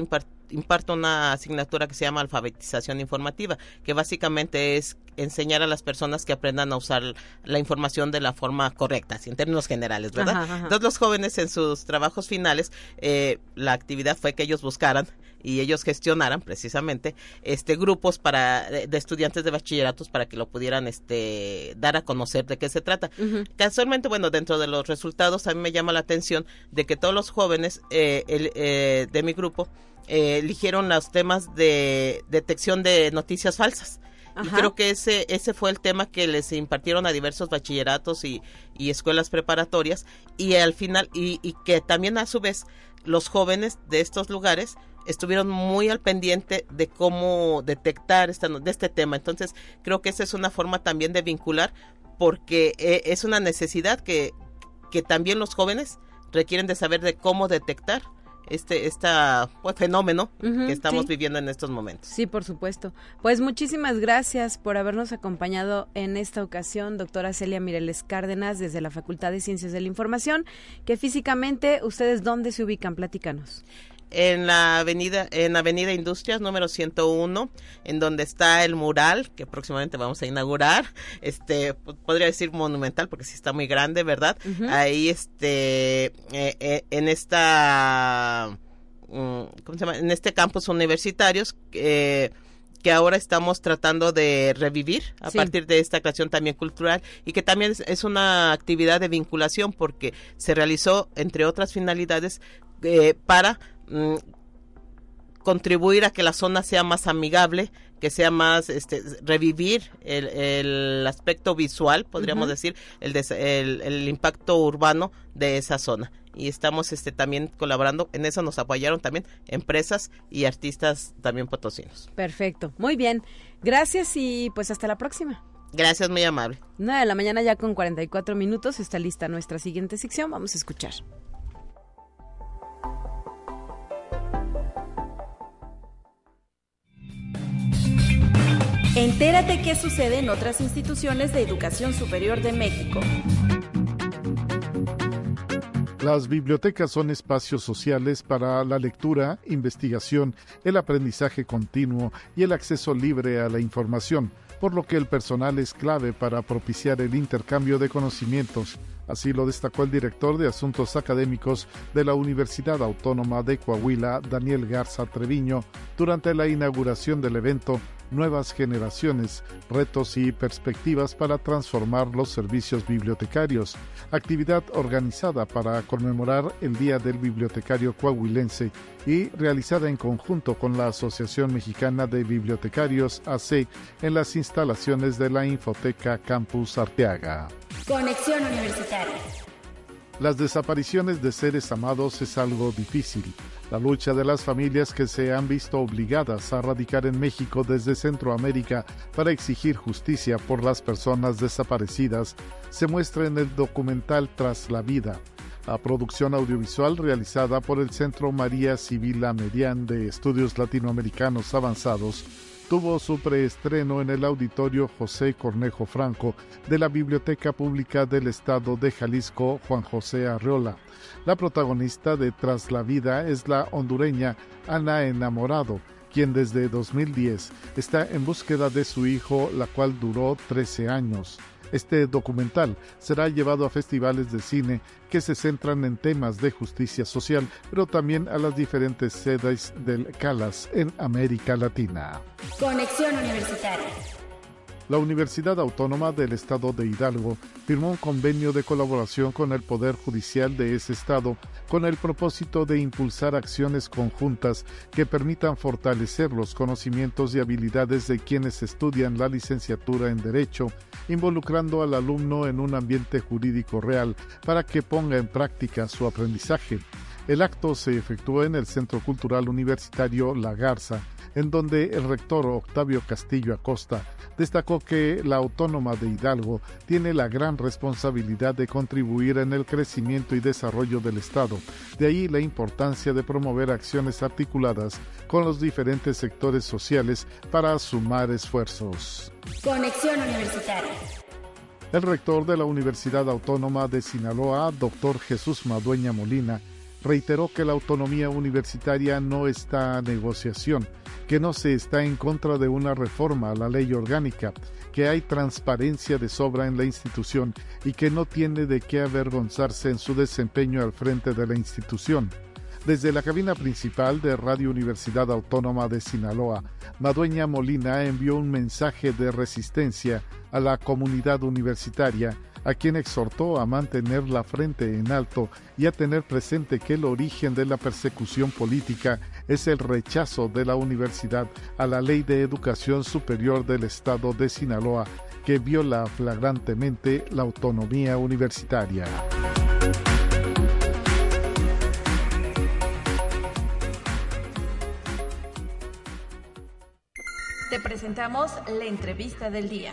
S7: imparto una asignatura que se llama alfabetización informativa que básicamente es enseñar a las personas que aprendan a usar la información de la forma correcta, así en términos generales, ¿verdad? Entonces los jóvenes en sus trabajos finales, eh, la actividad fue que ellos buscaran y ellos gestionaran precisamente este grupos para de, estudiantes de bachilleratos para que lo pudieran este dar a conocer de qué se trata. Casualmente, bueno, dentro de los resultados a mí me llama la atención de que todos los jóvenes eh, eh, de mi grupo eh, eligieron los temas de detección de noticias falsas. Y creo que ese, ese fue el tema que les impartieron a diversos bachilleratos y, y escuelas preparatorias y al final, y, y que también a su vez los jóvenes de estos lugares estuvieron muy al pendiente de cómo detectar esta, de este tema. Entonces, creo que esa es una forma también de vincular porque eh, es una necesidad que, que también los jóvenes requieren de saber de cómo detectar este esta pues, fenómeno que estamos viviendo en estos momentos.
S2: Sí, por supuesto. Pues muchísimas gracias por habernos acompañado en esta ocasión, doctora Celia Mireles Cárdenas, desde la Facultad de Ciencias de la Información, que físicamente, ¿ustedes dónde se ubican? Platícanos
S7: en la avenida en Avenida Industrias número 101 en donde está el mural que próximamente vamos a inaugurar. Este podría decir monumental porque sí está muy grande verdad ahí este eh, eh, en esta mm, ¿cómo se llama? en este campus universitarios eh, que ahora estamos tratando de revivir a partir de esta creación también cultural y que también es, una actividad de vinculación porque se realizó entre otras finalidades para Mm, contribuir a que la zona sea más amigable, que sea más, este, revivir el, aspecto visual, podríamos decir, el, el, impacto urbano de esa zona. Y estamos este, también colaborando, en eso nos apoyaron también empresas y artistas también potosinos.
S2: Perfecto, muy bien. Gracias y pues hasta la próxima.
S7: Gracias, muy amable.
S2: 9 de la mañana ya con 44 minutos está lista nuestra siguiente sección, vamos a escuchar.
S8: Entérate qué sucede en otras instituciones de educación superior de México.
S9: Las bibliotecas son espacios sociales para la lectura, investigación, el aprendizaje continuo y el acceso libre a la información, por lo que el personal es clave para propiciar el intercambio de conocimientos. Así lo destacó el director de Asuntos Académicos de la Universidad Autónoma de Coahuila, Daniel Garza Treviño, durante la inauguración del evento nuevas generaciones, retos y perspectivas para transformar los servicios bibliotecarios, actividad organizada para conmemorar el Día del Bibliotecario Coahuilense y realizada en conjunto con la Asociación Mexicana de Bibliotecarios AC en las instalaciones de la Infoteca Campus Arteaga.
S8: Conexión Universitaria.
S9: Las desapariciones de seres amados es algo difícil la lucha de las familias que se han visto obligadas a radicar en México desde Centroamérica para exigir justicia por las personas desaparecidas se muestra en el documental Tras la Vida, la producción audiovisual realizada por el Centro María Civila Median de Estudios Latinoamericanos Avanzados tuvo su preestreno en el auditorio José Cornejo Franco de la Biblioteca Pública del Estado de Jalisco Juan José Arreola. La protagonista de Tras la Vida es la hondureña Ana Enamorado, quien desde 2010 está en búsqueda de su hijo, la cual duró 13 años. Este documental será llevado a festivales de cine que se centran en temas de justicia social, pero también a las diferentes sedes del CALAS en América Latina.
S8: Conexión Universitaria
S9: la Universidad Autónoma del Estado de Hidalgo firmó un convenio de colaboración con el Poder Judicial de ese estado con el propósito de impulsar acciones conjuntas que permitan fortalecer los conocimientos y habilidades de quienes estudian la licenciatura en Derecho, involucrando al alumno en un ambiente jurídico real para que ponga en práctica su aprendizaje. El acto se efectuó en el Centro Cultural Universitario La Garza, en donde el rector Octavio Castillo Acosta destacó que la Autónoma de Hidalgo tiene la gran responsabilidad de contribuir en el crecimiento y desarrollo del Estado. De ahí la importancia de promover acciones articuladas con los diferentes sectores sociales para sumar esfuerzos.
S8: Conexión Universitaria.
S9: El rector de la Universidad Autónoma de Sinaloa, doctor Jesús Madueña Molina, reiteró que la autonomía universitaria no está a negociación, que no se está en contra de una reforma a la ley orgánica, que hay transparencia de sobra en la institución y que no tiene de qué avergonzarse en su desempeño al frente de la institución. Desde la cabina principal de Radio Universidad Autónoma de Sinaloa, Madueña Molina envió un mensaje de resistencia a la comunidad universitaria, a quien exhortó a mantener la frente en alto y a tener presente que el origen de la persecución política es el rechazo de la universidad a la Ley de Educación Superior del Estado de Sinaloa, que viola flagrantemente la autonomía universitaria.
S8: Te presentamos la entrevista del día.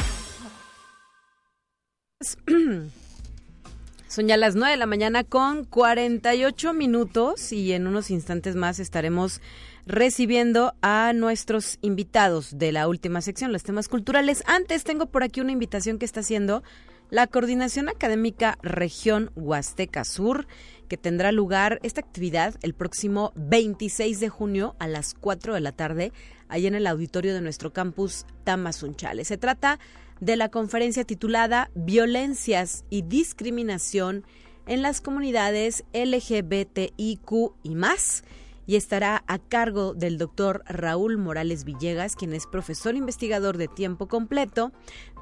S2: Son ya las 9 de la mañana con 48 minutos y en unos instantes más estaremos recibiendo a nuestros invitados de la última sección, los temas culturales. Antes tengo por aquí una invitación que está haciendo la Coordinación Académica Región Huasteca Sur, que tendrá lugar esta actividad el próximo 26 de junio a las 4 de la tarde, ahí en el auditorio de nuestro campus Tamazunchale. Se trata de la conferencia titulada Violencias y Discriminación en las comunidades LGBTIQ y más y estará a cargo del doctor Raúl Morales Villegas, quien es profesor investigador de tiempo completo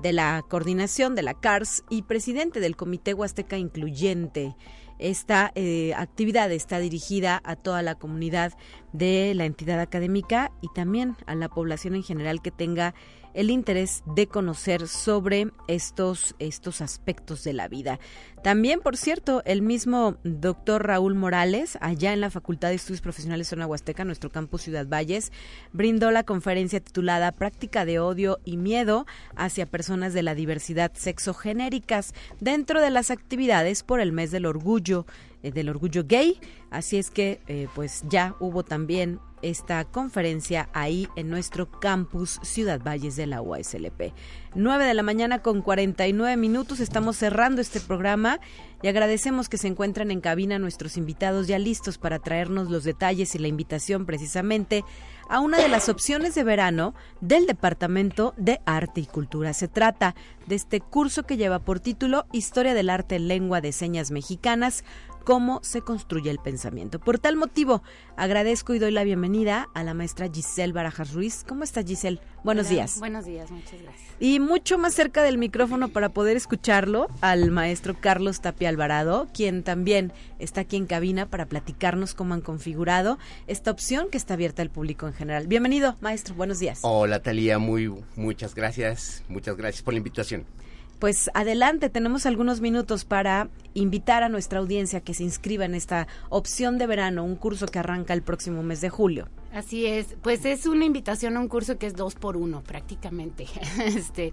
S2: de la coordinación de la CARS y presidente del Comité Huasteca Incluyente. Esta eh, actividad está dirigida a toda la comunidad de la entidad académica y también a la población en general que tenga el interés de conocer sobre estos, estos aspectos de la vida. También, por cierto, el mismo doctor Raúl Morales, allá en la Facultad de Estudios Profesionales Zona Huasteca, nuestro campus Ciudad Valles, brindó la conferencia titulada Práctica de Odio y Miedo hacia Personas de la Diversidad Sexogenéricas dentro de las actividades por el mes del orgullo, del orgullo gay. Así es que, eh, pues ya hubo también esta conferencia ahí en nuestro campus Ciudad Valles de la UASLP. 9 de la mañana con 49 minutos, estamos cerrando este programa y agradecemos que se encuentran en cabina nuestros invitados ya listos para traernos los detalles y la invitación precisamente a una de las opciones de verano del Departamento de Arte y Cultura. Se trata de este curso que lleva por título Historia del Arte en Lengua de Señas Mexicanas, cómo se construye el pensamiento. Por tal motivo, agradezco y doy la bienvenida a la maestra Giselle Barajas Ruiz. ¿Cómo está Giselle? Buenos días.
S10: Buenos días, muchas gracias.
S2: Y mucho más cerca del micrófono para poder escucharlo al maestro Carlos Tapia Alvarado, quien también está aquí en cabina para platicarnos cómo han configurado esta opción que está abierta al público en general. Bienvenido, maestro. Buenos días.
S11: Hola, Talía. Muy, muchas gracias. Muchas gracias por la invitación
S2: pues adelante, tenemos algunos minutos para invitar a nuestra audiencia que se inscriba en esta opción de verano, un curso que arranca el próximo mes de julio.
S10: Así es, pues es una invitación a un curso que es dos por uno prácticamente. este,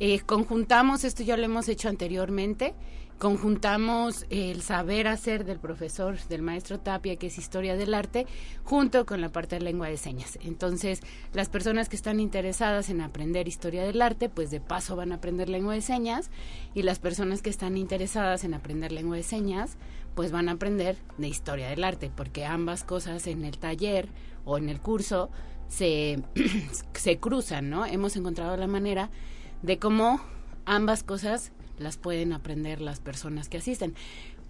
S10: eh, conjuntamos, esto ya lo hemos hecho anteriormente, conjuntamos el saber hacer del profesor, del maestro Tapia, que es historia del arte, junto con la parte de lengua de señas. Entonces, las personas que están interesadas en aprender historia del arte, pues de paso van a aprender lengua de señas, y las personas que están interesadas en aprender lengua de señas, pues van a aprender de historia del arte, porque ambas cosas en el taller o en el curso se, se cruzan, ¿no? Hemos encontrado la manera de cómo ambas cosas las pueden aprender las personas que asisten.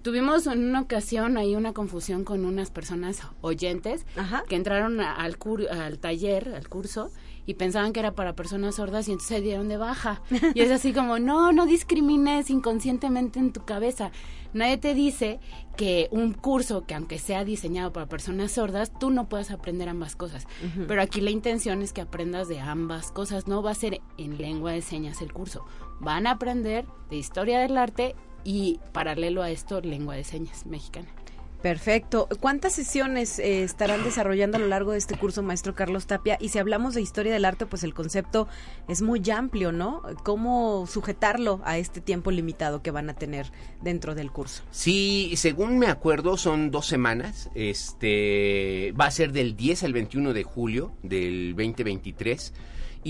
S10: Tuvimos en una ocasión ahí una confusión con unas personas oyentes que entraron al, al taller, al curso, y pensaban que era para personas sordas y entonces se dieron de baja. Y es así como, no, no discrimines inconscientemente en tu cabeza. Nadie te dice que un curso que aunque sea diseñado para personas sordas, tú no puedes aprender ambas cosas. Pero aquí la intención es que aprendas de ambas cosas. No va a ser en lengua de señas el curso. Van a aprender de historia del arte y paralelo a esto, lengua de señas mexicana.
S2: Perfecto. ¿Cuántas sesiones eh, estarán desarrollando a lo largo de este curso, maestro Carlos Tapia? Y si hablamos de historia del arte, pues el concepto es muy amplio, ¿no? ¿Cómo sujetarlo a este tiempo limitado que van a tener dentro del curso?
S11: Sí, según me acuerdo, son dos semanas. Este va a ser del 10 al 21 de julio del 2023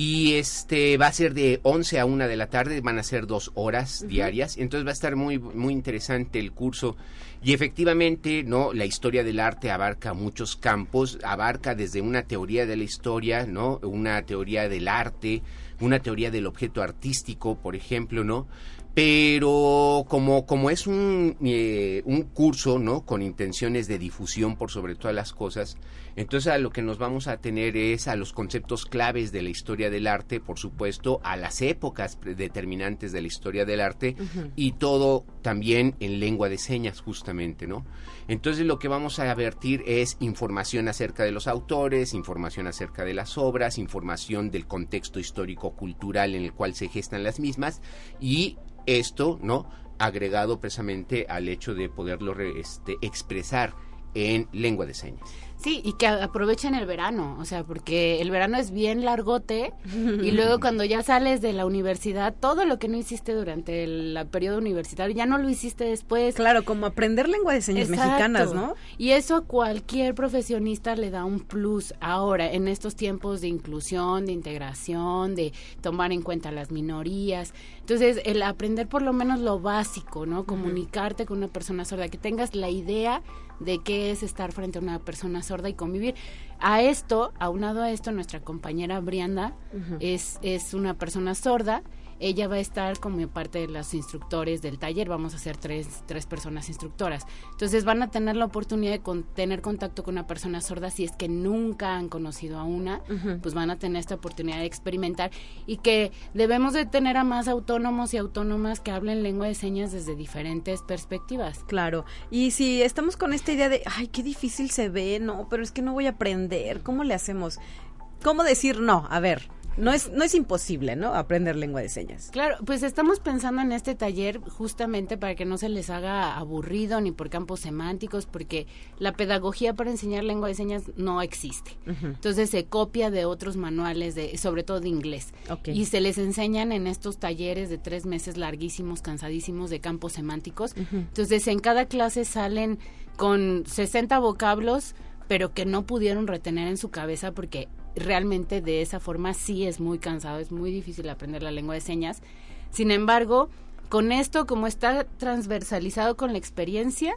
S11: y este va a ser de 11 a 1 de la tarde, van a ser dos horas diarias, entonces va a estar muy muy interesante el curso. Y efectivamente, no, la historia del arte abarca muchos campos, abarca desde una teoría de la historia, no, una teoría del arte, una teoría del objeto artístico, por ejemplo, no, pero como, como es un, eh, un curso, ¿no? Con intenciones de difusión por sobre todas las cosas, entonces a lo que nos vamos a tener es a los conceptos claves de la historia del arte, por supuesto, a las épocas determinantes de la historia del arte y todo también en lengua de señas justamente, ¿no? Entonces lo que vamos a vertir es información acerca de los autores, información acerca de las obras, información del contexto histórico-cultural en el cual se gestan las mismas y esto, ¿no? Agregado precisamente al hecho de poderlo este, expresar en lengua de señas.
S10: Sí, y que aprovechen el verano, o sea, porque el verano es bien largote y luego cuando ya sales de la universidad, todo lo que no hiciste durante el, periodo universitario ya no lo hiciste después.
S2: Claro, como aprender lengua de señas mexicanas, ¿no?
S10: Y eso a cualquier profesionista le da un plus ahora, en estos tiempos de inclusión, de integración, de tomar en cuenta las minorías. Entonces, el aprender por lo menos lo básico, ¿no? Comunicarte con una persona sorda, que tengas la idea de qué es estar frente a una persona sorda y convivir. A esto, aunado a esto, nuestra compañera Brianda es, es una persona sorda ella va a estar como parte de los instructores del taller, vamos a ser tres, tres personas instructoras. Entonces van a tener la oportunidad de tener contacto con una persona sorda si es que nunca han conocido a una, pues van a tener esta oportunidad de experimentar y que debemos de tener a más autónomos y autónomas que hablen lengua de señas desde diferentes perspectivas.
S2: Claro, y si estamos con esta idea de, ay, qué difícil se ve, no, pero es que no voy a aprender, ¿cómo le hacemos? ¿Cómo decir no? A ver, no es, no es imposible, ¿no? Aprender lengua de señas.
S10: Claro, pues estamos pensando en este taller justamente para que no se les haga aburrido ni por campos semánticos, porque la pedagogía para enseñar lengua de señas no existe. Entonces se copia de otros manuales, de, sobre todo de inglés. Y se les enseñan en estos talleres de tres meses larguísimos, cansadísimos de campos semánticos. Entonces en cada clase salen con 60 vocablos pero que no pudieron retener en su cabeza porque realmente de esa forma sí es muy cansado, es muy difícil aprender la lengua de señas. Sin embargo, con esto, como está transversalizado con la experiencia,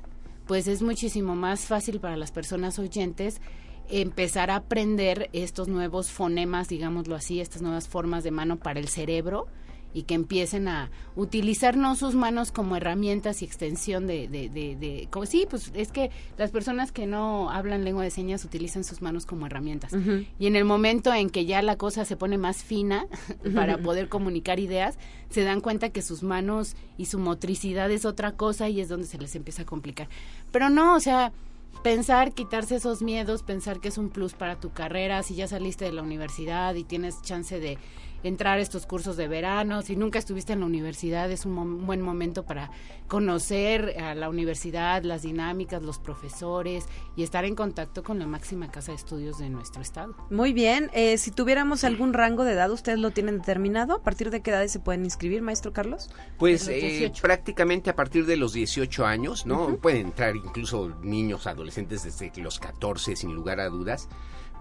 S10: pues es muchísimo más fácil para las personas oyentes empezar a aprender estos nuevos fonemas, digámoslo así, estas nuevas formas de mano para el cerebro y que empiecen a utilizar no sus manos como herramientas y extensión de, de, de, como, sí, pues es que las personas que no hablan lengua de señas utilizan sus manos como herramientas. Y en el momento en que ya la cosa se pone más fina para poder comunicar ideas, se dan cuenta que sus manos y su motricidad es otra cosa y es donde se les empieza a complicar. Pero no, o sea, pensar, quitarse esos miedos, pensar que es un plus para tu carrera, si ya saliste de la universidad y tienes chance de entrar a estos cursos de verano. Si nunca estuviste en la universidad, es un buen momento para conocer a la universidad, las dinámicas, los profesores y estar en contacto con la máxima casa de estudios de nuestro estado.
S2: Muy bien. Eh, si tuviéramos algún rango de edad, ¿ustedes lo tienen determinado? ¿A partir de qué edades se pueden inscribir, maestro Carlos?
S11: Pues eh, prácticamente a partir de los 18 años, ¿no? Pueden entrar incluso niños, adolescentes desde los 14, sin lugar a dudas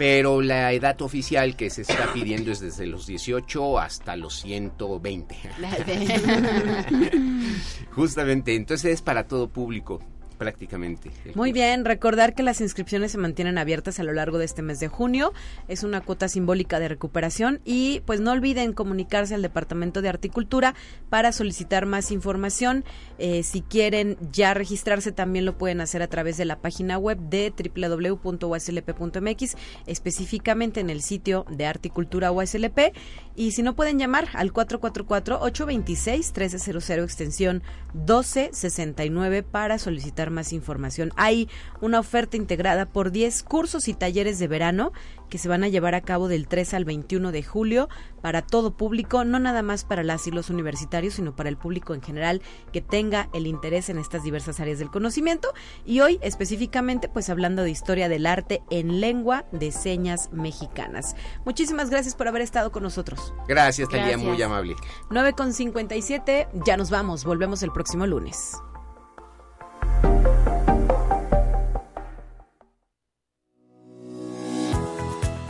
S11: pero la edad oficial que se está pidiendo es desde los 18 hasta los 120. Justamente, entonces es para todo público prácticamente.
S2: Muy bien, recordar que las inscripciones se mantienen abiertas a lo largo de este mes de junio. Es una cuota simbólica de recuperación y pues no olviden comunicarse al Departamento de Articultura para solicitar más información. Eh, si quieren ya registrarse también lo pueden hacer a través de la página web de www.uslp.mx, específicamente en el sitio de Articultura USLP y si no pueden llamar al 444-826-1300 extensión 1269 para solicitar más información. Hay una oferta integrada por 10 cursos y talleres de verano que se van a llevar a cabo del 3 al 21 de julio para todo público, no nada más para las y los universitarios, sino para el público en general que tenga el interés en estas diversas áreas del conocimiento. Y hoy específicamente pues hablando de historia del arte en lengua de señas mexicanas. Muchísimas gracias por haber estado con nosotros.
S11: Gracias, Talía, muy amable.
S2: 9 con 57, ya nos vamos, volvemos el próximo lunes.